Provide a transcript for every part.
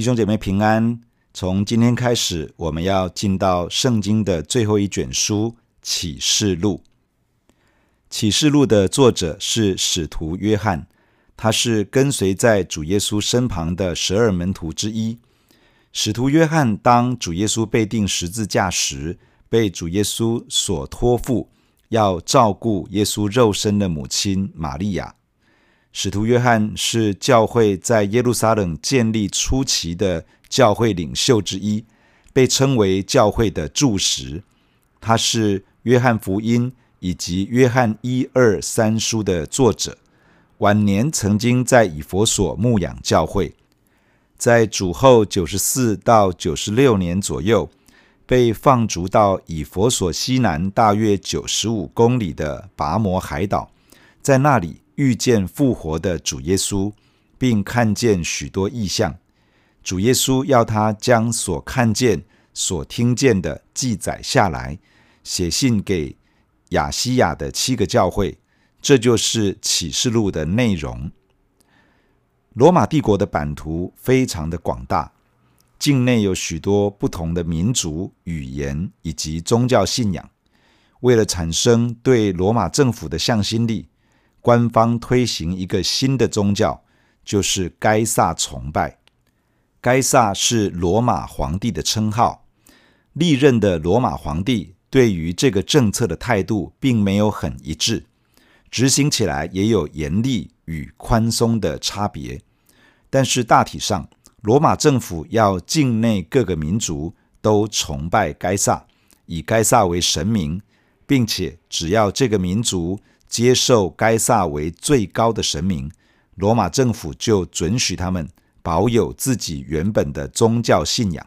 弟兄姐妹平安。从今天开始，我们要进到圣经的最后一卷书《启示录》。《启示录》的作者是使徒约翰，他是跟随在主耶稣身旁的十二门徒之一。使徒约翰当主耶稣被钉十字架时，被主耶稣所托付，要照顾耶稣肉身的母亲玛利亚。使徒约翰是教会在耶路撒冷建立初期的教会领袖之一，被称为教会的柱石。他是约翰福音以及约翰一二三书的作者。晚年曾经在以弗所牧养教会，在主后九十四到九十六年左右，被放逐到以弗所西南大约九十五公里的拔摩海岛，在那里。遇见复活的主耶稣，并看见许多异象。主耶稣要他将所看见、所听见的记载下来，写信给亚西亚的七个教会。这就是启示录的内容。罗马帝国的版图非常的广大，境内有许多不同的民族、语言以及宗教信仰。为了产生对罗马政府的向心力，官方推行一个新的宗教，就是该萨崇拜。该萨是罗马皇帝的称号。历任的罗马皇帝对于这个政策的态度并没有很一致，执行起来也有严厉与宽松的差别。但是大体上，罗马政府要境内各个民族都崇拜该萨，以该萨为神明，并且只要这个民族，接受该撒为最高的神明，罗马政府就准许他们保有自己原本的宗教信仰。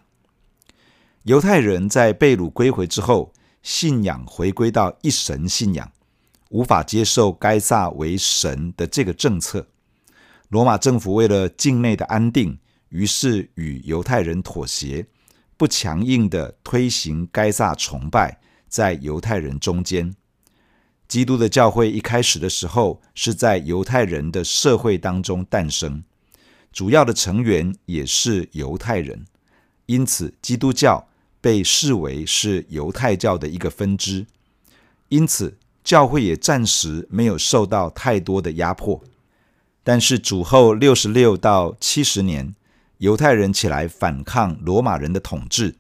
犹太人在被掳归回之后，信仰回归到一神信仰，无法接受该撒为神的这个政策。罗马政府为了境内的安定，于是与犹太人妥协，不强硬地推行该撒崇拜，在犹太人中间。基督的教会一开始的时候是在犹太人的社会当中诞生，主要的成员也是犹太人，因此基督教被视为是犹太教的一个分支，因此教会也暂时没有受到太多的压迫。但是主后六十六到七十年，犹太人起来反抗罗马人的统治，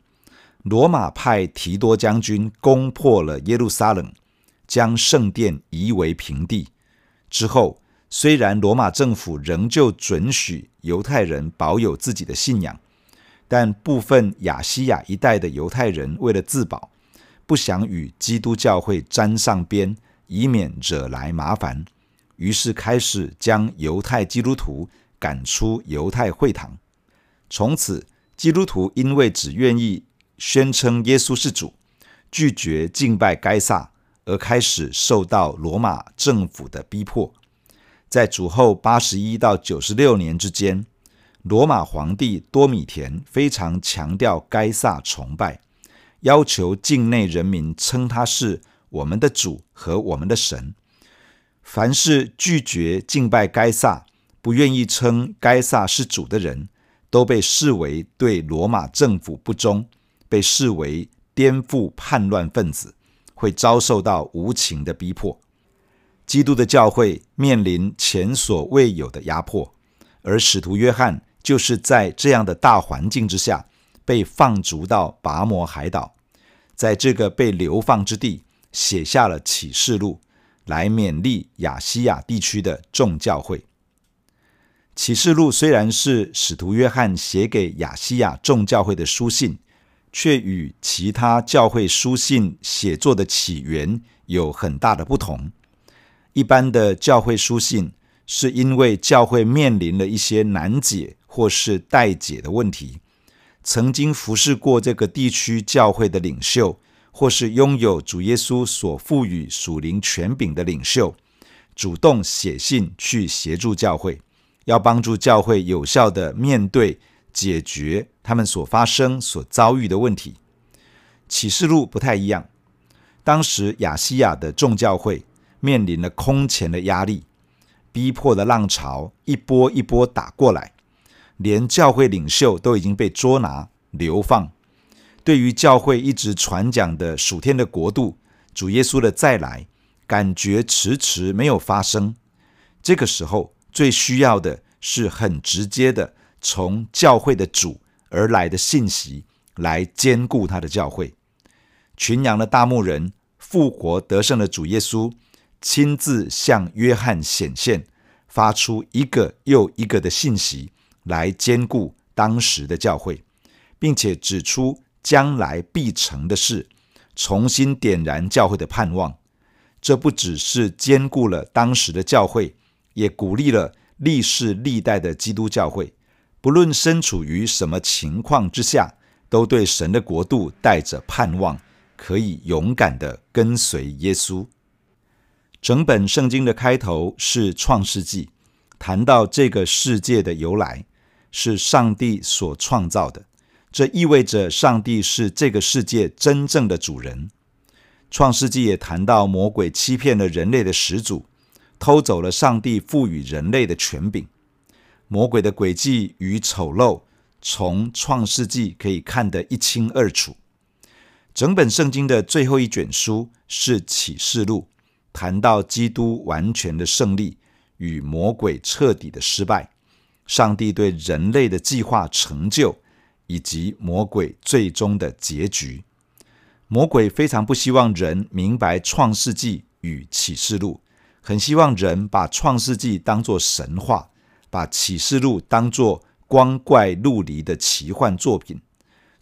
罗马派提多将军攻破了耶路撒冷。将圣殿夷为平地之后，虽然罗马政府仍旧准许犹太人保有自己的信仰，但部分亚西亚一带的犹太人为了自保，不想与基督教会沾上边，以免惹来麻烦，于是开始将犹太基督徒赶出犹太会堂。从此，基督徒因为只愿意宣称耶稣是主，拒绝敬拜该撒。而开始受到罗马政府的逼迫，在主后八十一到九十六年之间，罗马皇帝多米田非常强调该撒崇拜，要求境内人民称他是我们的主和我们的神。凡是拒绝敬拜该撒、不愿意称该撒是主的人，都被视为对罗马政府不忠，被视为颠覆叛乱分子。会遭受到无情的逼迫，基督的教会面临前所未有的压迫，而使徒约翰就是在这样的大环境之下被放逐到拔摩海岛，在这个被流放之地写下了启示录，来勉励亚细亚地区的众教会。启示录虽然是使徒约翰写给亚细亚众教会的书信。却与其他教会书信写作的起源有很大的不同。一般的教会书信是因为教会面临了一些难解或是待解的问题，曾经服侍过这个地区教会的领袖，或是拥有主耶稣所赋予属灵权柄的领袖，主动写信去协助教会，要帮助教会有效地面对。解决他们所发生、所遭遇的问题。启示录不太一样。当时亚西亚的众教会面临了空前的压力，逼迫的浪潮一波一波打过来，连教会领袖都已经被捉拿流放。对于教会一直传讲的属天的国度，主耶稣的再来，感觉迟迟没有发生。这个时候，最需要的是很直接的从教会的主而来的信息，来坚固他的教会。群羊的大牧人，复活得胜的主耶稣，亲自向约翰显现，发出一个又一个的信息，来坚固当时的教会，并且指出将来必成的事，重新点燃教会的盼望。这不只是坚固了当时的教会，也鼓励了历世历代的基督教会，不论身处于什么情况之下，都对神的国度带着盼望，可以勇敢地跟随耶稣。整本圣经的开头是创世纪，谈到这个世界的由来，是上帝所创造的。这意味着上帝是这个世界真正的主人。创世纪也谈到魔鬼欺骗了人类的始祖，偷走了上帝赋予人类的权柄。魔鬼的诡计与丑陋，从创世纪可以看得一清二楚。整本圣经的最后一卷书是启示录，谈到基督完全的胜利与魔鬼彻底的失败，上帝对人类的计划成就。以及魔鬼最终的结局。魔鬼非常不希望人明白创世纪与启示录，很希望人把创世纪当作神话，把启示录当作光怪陆离的奇幻作品。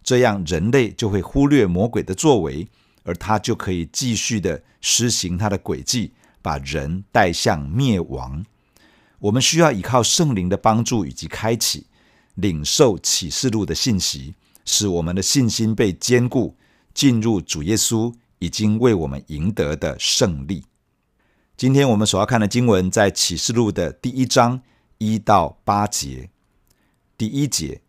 这样人类就会忽略魔鬼的作为，而他就可以继续的施行他的诡计，把人带向灭亡。我们需要依靠圣灵的帮助以及开启。领受启示录的信息，使我们的信心被坚固，进入主耶稣已经为我们赢得的胜利。今天我们所要看的经文在启示录的第一章一到八节。第一节，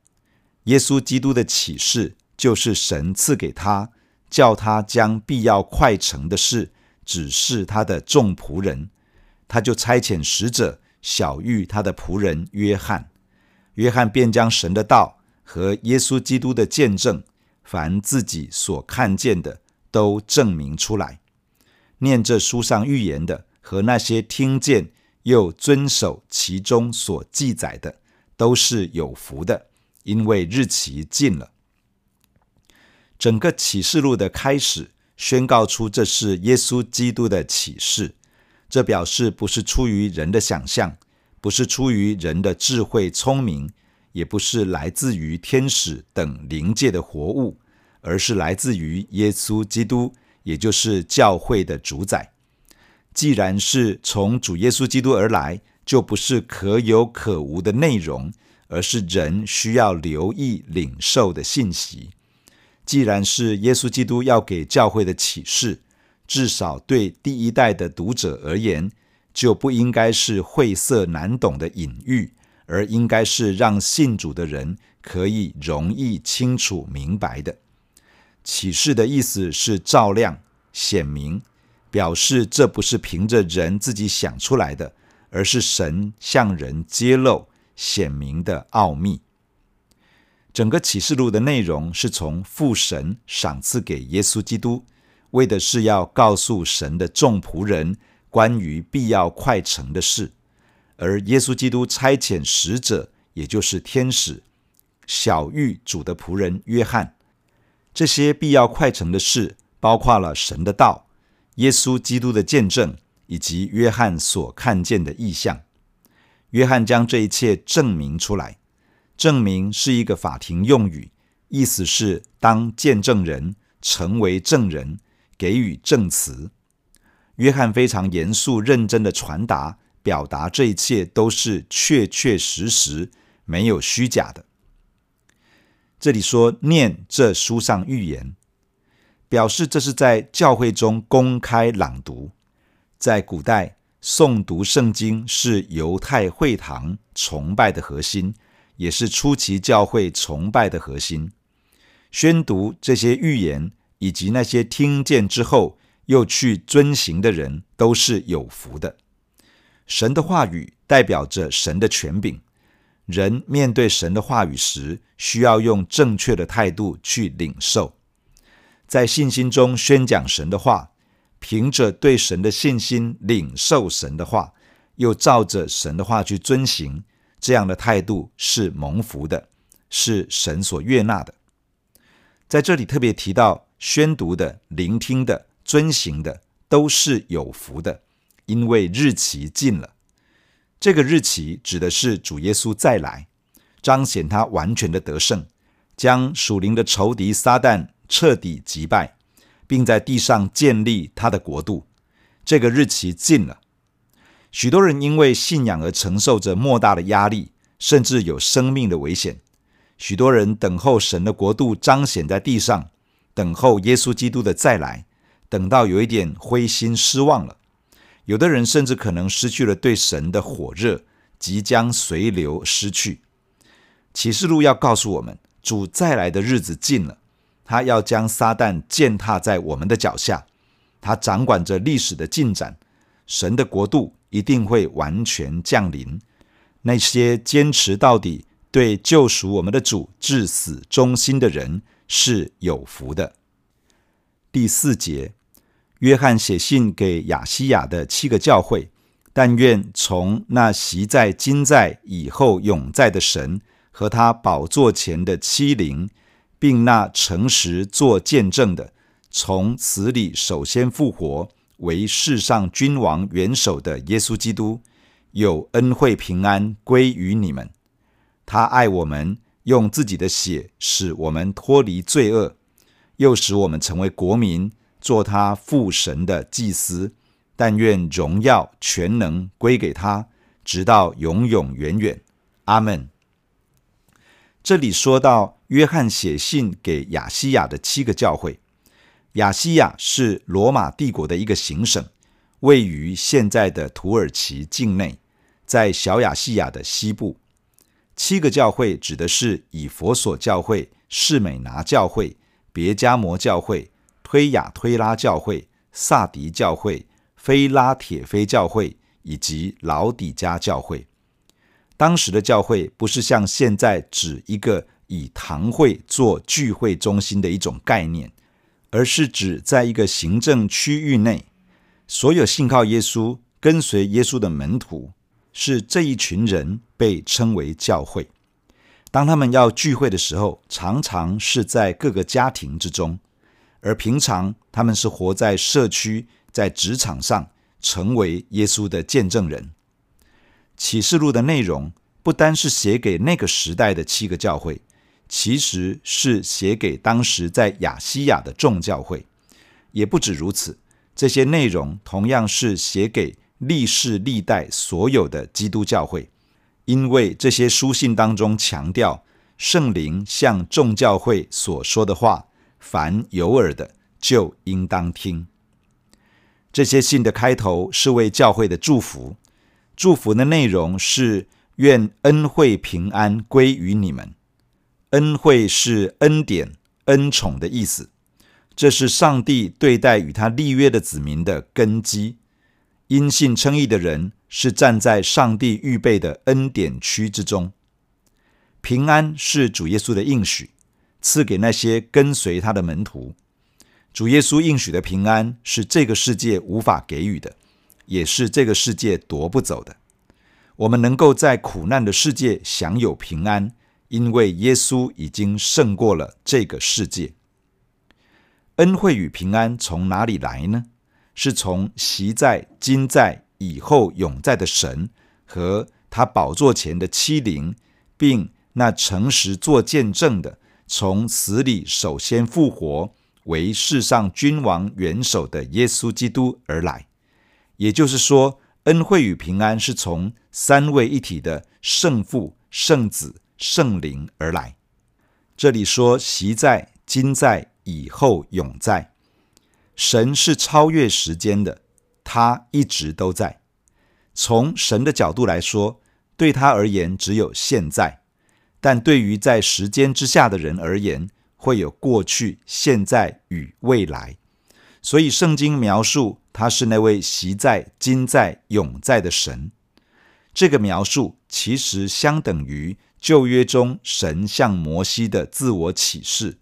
耶稣基督的启示就是神赐给他，叫他将必要快成的事指示他的众仆人，他就差遣使者晓諭他的仆人约翰。约翰便将神的道和耶稣基督的见证，凡自己所看见的，都证明出来。念这书上预言的和那些听见又遵守其中所记载的，都是有福的，因为日期近了。整个启示录的开始，宣告出这是耶稣基督的启示，这表示不是出于人的想象。不是出于人的智慧聪明，也不是来自于天使等灵界的活物，而是来自于耶稣基督，也就是教会的主宰。既然是从主耶稣基督而来，就不是可有可无的内容，而是人需要留意领受的信息。既然是耶稣基督要给教会的启示，至少对第一代的读者而言，就不应该是晦涩难懂的隐喻，而应该是让信主的人可以容易清楚明白的。启示的意思是照亮、显明，表示这不是凭着人自己想出来的，而是神向人揭露、显明的奥秘。整个启示录的内容是从父神赏赐给耶稣基督，为的是要告诉神的众仆人。关于必要快成的事，而耶稣基督差遣使者，也就是天使，晓諭主的仆人约翰。这些必要快成的事，包括了神的道、耶稣基督的见证，以及约翰所看见的异象。约翰将这一切证明出来。证明是一个法庭用语，意思是当见证人，成为证人，给予证词。约翰非常严肃认真的传达、表达，这一切都是确确实实，没有虚假的。这里说念这书上预言，表示这是在教会中公开朗读。在古代，诵读圣经是犹太会堂崇拜的核心，也是初期教会崇拜的核心。宣读这些预言，以及那些听见之后，又去遵行的人都是有福的。神的话语代表着神的权柄，人面对神的话语时，需要用正确的态度去领受，在信心中宣讲神的话，凭着对神的信心领受神的话，又照着神的话去遵行，这样的态度是蒙福的，是神所悦纳的。在这里特别提到，宣读的、聆听的、遵行的，都是有福的，因为日期近了。这个日期指的是主耶稣再来，彰显他完全的得胜，将属灵的仇敌撒旦彻底击败，并在地上建立他的国度。这个日期近了，许多人因为信仰而承受着莫大的压力，甚至有生命的危险。许多人等候神的国度彰显在地上，等候耶稣基督的再来，等到有一点灰心失望了。有的人甚至可能失去了对神的火热，即将随流失去。启示录要告诉我们，主再来的日子近了，他要将撒旦践踏在我们的脚下，他掌管着历史的进展，神的国度一定会完全降临。那些坚持到底、对救赎我们的主至死忠心的人是有福的。第四节。约翰写信给亚西亚的七个教会，但愿从那昔在、今在、以后永在的神和他宝座前的七灵，并那诚实作见证的，从死里首先复活、为世上君王元首的耶稣基督，有恩惠平安归于你们。他爱我们，用自己的血使我们脱离罪恶，又使我们成为国民。做他父神的祭司，但愿荣耀全能归给他，直到永永远远。阿门。这里说到约翰写信给亚西亚的七个教会，亚西亚是罗马帝国的一个行省，位于现在的土耳其境内，在小亚细亚的西部。七个教会指的是以弗所教会、士美拿教会、别加摩教会。推雅推拉教会、撒迪教会、菲拉铁菲教会以及老底加教会，当时的教会不是像现在指一个以堂会做聚会中心的一种概念，而是指在一个行政区域内，所有信靠耶稣、跟随耶稣的门徒，是这一群人被称为教会。当他们要聚会的时候，常常是在各个家庭之中。而平常，他们是活在社区、在职场上，成为耶稣的见证人。启示录的内容不单是写给那个时代的七个教会，其实是写给当时在亚西亚的众教会。也不止如此，这些内容同样是写给历世历代所有的基督教会，因为这些书信当中强调圣灵向众教会所说的话。凡有耳的，就应当听。这些信的开头是为教会的祝福，祝福的内容是愿恩惠平安归于你们。恩惠是恩典、恩宠的意思，这是上帝对待与他立约的子民的根基。因信称义的人是站在上帝预备的恩典区之中。平安是主耶稣的应许。赐给那些跟随他的门徒，主耶稣应许的平安是这个世界无法给予的，也是这个世界夺不走的。我们能够在苦难的世界享有平安，因为耶稣已经胜过了这个世界。恩惠与平安从哪里来呢？是从昔在、今在、以后永在的神和他宝座前的七灵，并那诚实作见证的。从死里首先复活，为世上君王元首的耶稣基督而来，也就是说，恩惠与平安是从三位一体的圣父、圣子、圣灵而来。这里说昔在、今在、以后永在，神是超越时间的，他一直都在。从神的角度来说，对他而言只有现在。但对于在时间之下的人而言，会有过去、现在与未来。所以圣经描述他是那位昔在、今在、永在的神。这个描述其实相等于旧约中神向摩西的自我启示。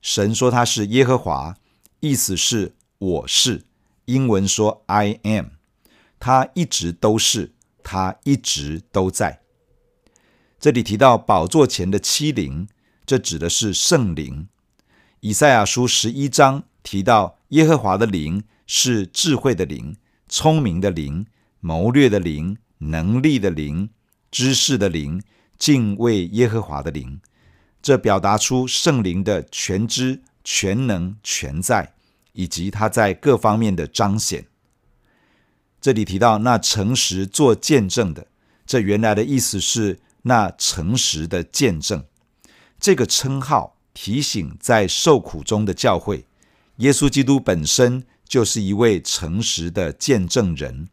神说他是耶和华，意思是我是。英文说 I am，他一直都是，他一直都在。这里提到宝座前的七灵，这指的是圣灵。以赛亚书十一章提到耶和华的灵是智慧的灵、聪明的灵、谋略的灵、能力的灵、知识的灵、敬畏耶和华的灵。这表达出圣灵的全知、全能、全在，以及他在各方面的彰显。这里提到那诚实做见证的，这原来的意思是那诚实的见证。这个称号提醒在受苦中的教会，耶稣基督本身就是一位诚实的见证人，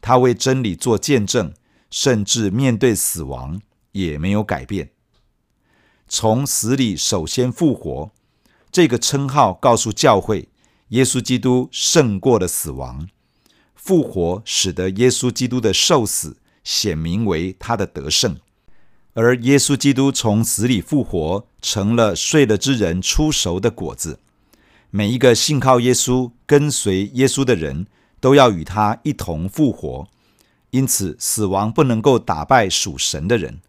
他为真理做见证，甚至面对死亡也没有改变。从死里首先复活，这个称号告诉教会，耶稣基督胜过了死亡。复活使得耶稣基督的受死显明为他的得胜，而耶稣基督从死里复活，成了睡了之人出熟的果子。每一个信靠耶稣、跟随耶稣的人都要与他一同复活，因此死亡不能够打败属神的人。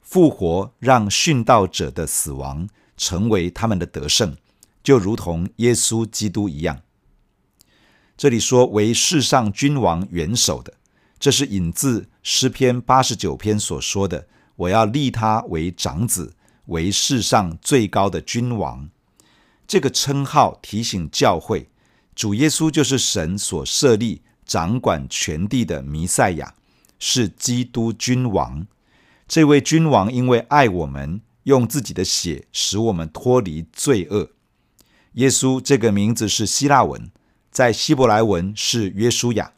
复活让殉道者的死亡成为他们的得胜，就如同耶稣基督一样。这里说为世上君王元首的，这是引自诗篇八十九篇所说的：“我要立他为长子，为世上最高的君王。”这个称号提醒教会，主耶稣就是神所设立、掌管全地的弥赛亚，是基督君王。这位君王因为爱我们，用自己的血使我们脱离罪恶。耶稣这个名字是希腊文，在希伯来文是约书亚，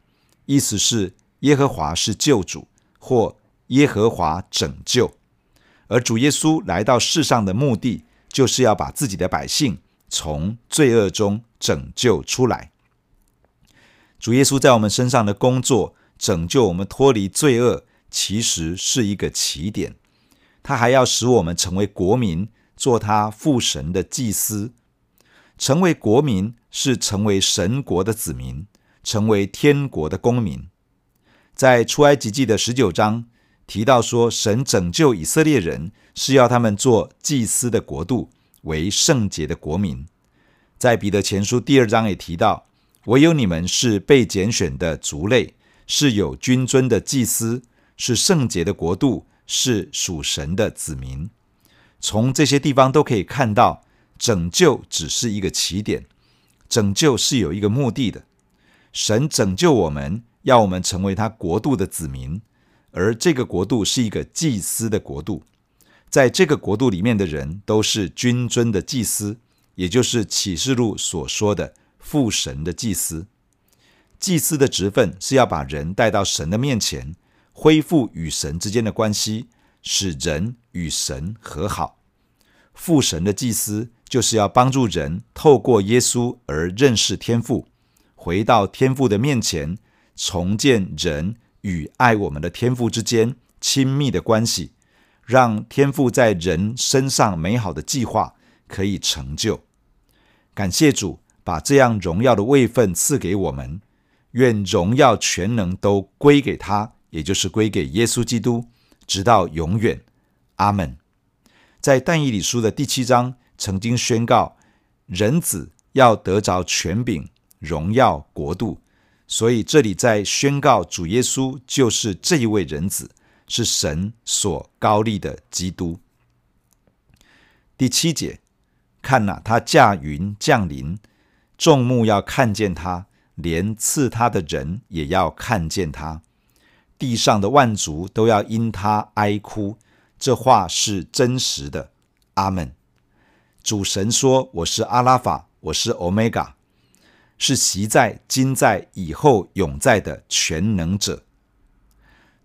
意思是耶和华是救主，或耶和华拯救。而主耶稣来到世上的目的，就是要把自己的百姓从罪恶中拯救出来。主耶稣在我们身上的工作，拯救我们脱离罪恶。其实是一个起点，他还要使我们成为国民，做他父神的祭司。成为国民是成为神国的子民，成为天国的公民。在出埃及记的十九章提到说，神拯救以色列人是要他们做祭司的国度，为圣洁的国民。在彼得前书第二章也提到，唯有你们是被拣选的族类，是有君尊的祭司。是圣洁的国度，是属神的子民。从这些地方都可以看到，拯救只是一个起点，拯救是有一个目的的。神拯救我们，要我们成为他国度的子民，而这个国度是一个祭司的国度。在这个国度里面的人都是君尊的祭司，也就是启示录所说的父神的祭司。祭司的职分是要把人带到神的面前。恢复与神之间的关系，使人与神和好。父神的祭司就是要帮助人透过耶稣而认识天父，回到天父的面前，重建人与爱我们的天父之间亲密的关系，让天父在人身上美好的计划可以成就。感谢主，把这样荣耀的位分赐给我们，愿荣耀全能都归给他。也就是归给耶稣基督，直到永远，阿门。在但以理书的第七章曾经宣告，人子要得着权柄、荣耀、国度，所以这里在宣告主耶稣就是这一位人子，是神所高立的基督。第七节，看呐，他驾云降临，众目要看见他，连刺他的人也要看见他。地上的万族都要因他哀哭，这话是真实的。阿门。主神说：“我是阿拉法，我是欧米伽，是昔在、今在、以后永在的全能者。”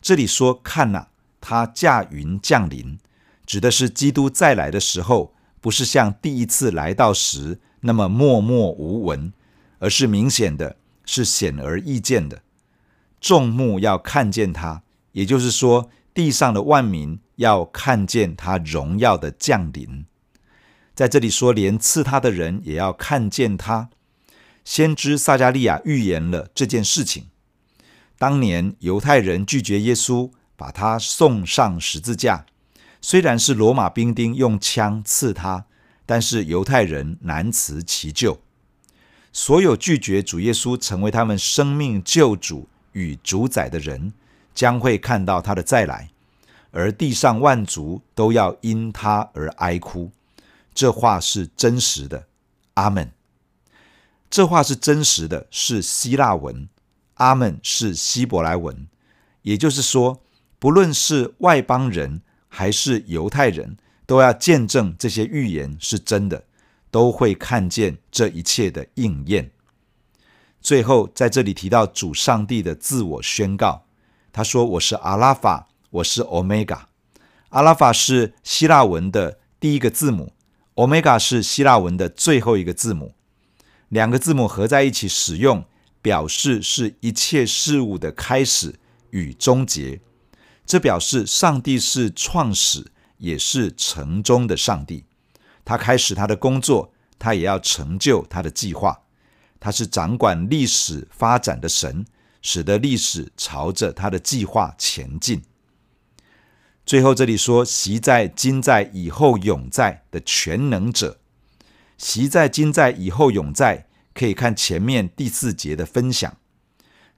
这里说：“看呐，他驾云降临”，指的是基督再来的时候，不是像第一次来到时那么默默无闻，而是明显的，是显而易见的。众目要看见他，也就是说，地上的万民要看见他荣耀的降临。在这里说，连刺他的人也要看见他。先知撒迦利亚预言了这件事情。当年犹太人拒绝耶稣，把他送上十字架。虽然是罗马兵丁用枪刺他，但是犹太人难辞其咎。所有拒绝主耶稣成为他们生命救主与主宰的人，将会看到他的再来，而地上万族都要因他而哀哭。这话是真实的，阿门。这话是真实的，是希腊文，阿门是希伯来文。也就是说，不论是外邦人还是犹太人，都要见证这些预言是真的，都会看见这一切的应验。最后，在这里提到主上帝的自我宣告，他说：“我是阿拉法，我是欧米伽。”阿拉法是希腊文的第一个字母，欧米伽是希腊文的最后一个字母。两个字母合在一起使用，表示是一切事物的开始与终结。这表示上帝是创始，也是成终的上帝。他开始他的工作，他也要成就他的计划。他是掌管历史发展的神，使得历史朝着他的计划前进。最后这里说：“昔在、今在、以后永在的全能者。”昔在、今在、以后永在，可以看前面第四节的分享。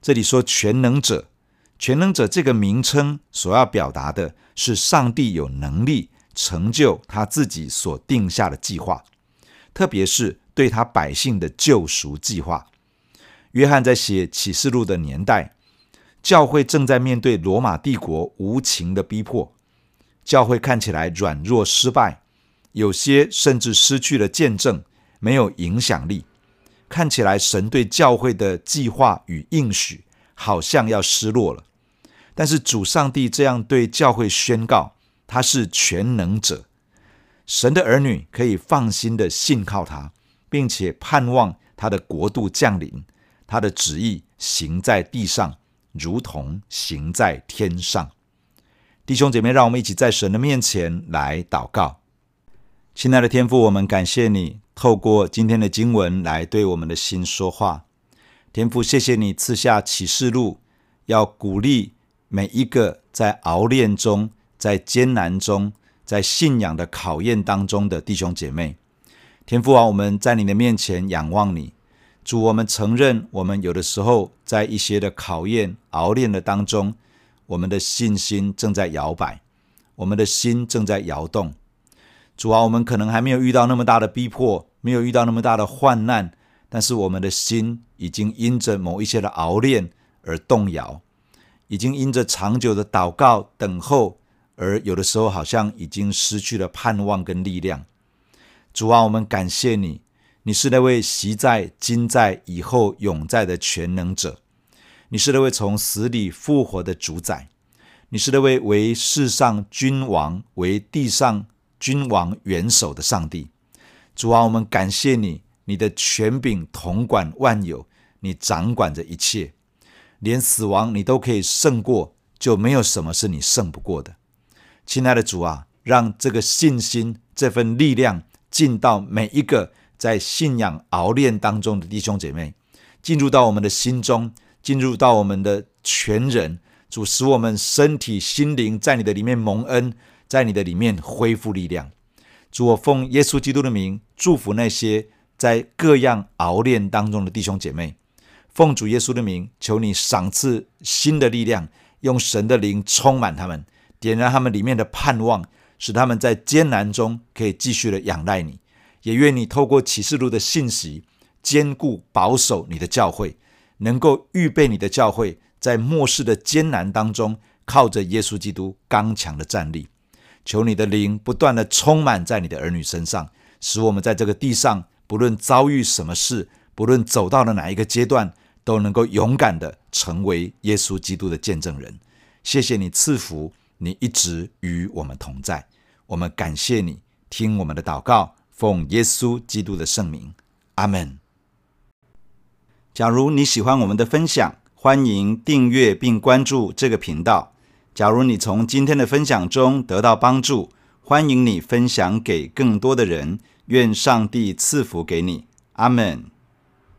这里说“全能者”，“全能者”这个名称所要表达的是上帝有能力成就他自己所定下的计划，特别是对他百姓的救赎计划。约翰在写启示录的年代，教会正在面对罗马帝国无情的逼迫，教会看起来软弱失败。有些甚至失去了见证，没有影响力。看起来神对教会的计划与应许好像要失落了。但是主上帝这样对教会宣告：他是全能者，神的儿女可以放心的信靠他，并且盼望他的国度降临，他的旨意行在地上，如同行在天上。弟兄姐妹，让我们一起在神的面前来祷告。亲爱的天父，我们感谢你透过今天的经文来对我们的心说话。天父，谢谢你赐下启示录，要鼓励每一个在熬炼中、在艰难中、在信仰的考验当中的弟兄姐妹。天父啊，我们在你的面前仰望你，主，我们承认我们有的时候在一些的考验、熬炼的当中，我们的信心正在摇摆，我们的心正在摇动。主啊，我们可能还没有遇到那么大的逼迫，没有遇到那么大的患难，但是我们的心已经因着某一些的熬炼而动摇，已经因着长久的祷告等候，而有的时候好像已经失去了盼望跟力量。主啊，我们感谢你，你是那位昔在、今在、以后永在的全能者，你是那位从死里复活的主宰，你是那位为世上君王、为地上。君王元首的上帝，主啊，我们感谢你，你的权柄统管万有，你掌管着一切，连死亡你都可以胜过，就没有什么是你胜不过的。亲爱的主啊，让这个信心、这份力量进到每一个在信仰熬炼当中的弟兄姐妹，进入到我们的心中，进入到我们的全人，主使我们身体、心灵在你的里面蒙恩。在你的里面恢复力量，主，我奉耶稣基督的名祝福那些在各样熬炼当中的弟兄姐妹。奉主耶稣的名，求你赏赐新的力量，用神的灵充满他们，点燃他们里面的盼望，使他们在艰难中可以继续的仰赖你。也愿你透过启示录的信息，坚固保守你的教会，能够预备你的教会，在末世的艰难当中，靠着耶稣基督刚强的站立。求你的灵不断地充满在你的儿女身上，使我们在这个地上，不论遭遇什么事，不论走到了哪一个阶段，都能够勇敢地成为耶稣基督的见证人。谢谢你赐福，你一直与我们同在。我们感谢你，听我们的祷告，奉耶稣基督的圣名，阿门。假如你喜欢我们的分享，欢迎订阅并关注这个频道。假如你从今天的分享中得到帮助，欢迎你分享给更多的人。愿上帝赐福给你，阿门。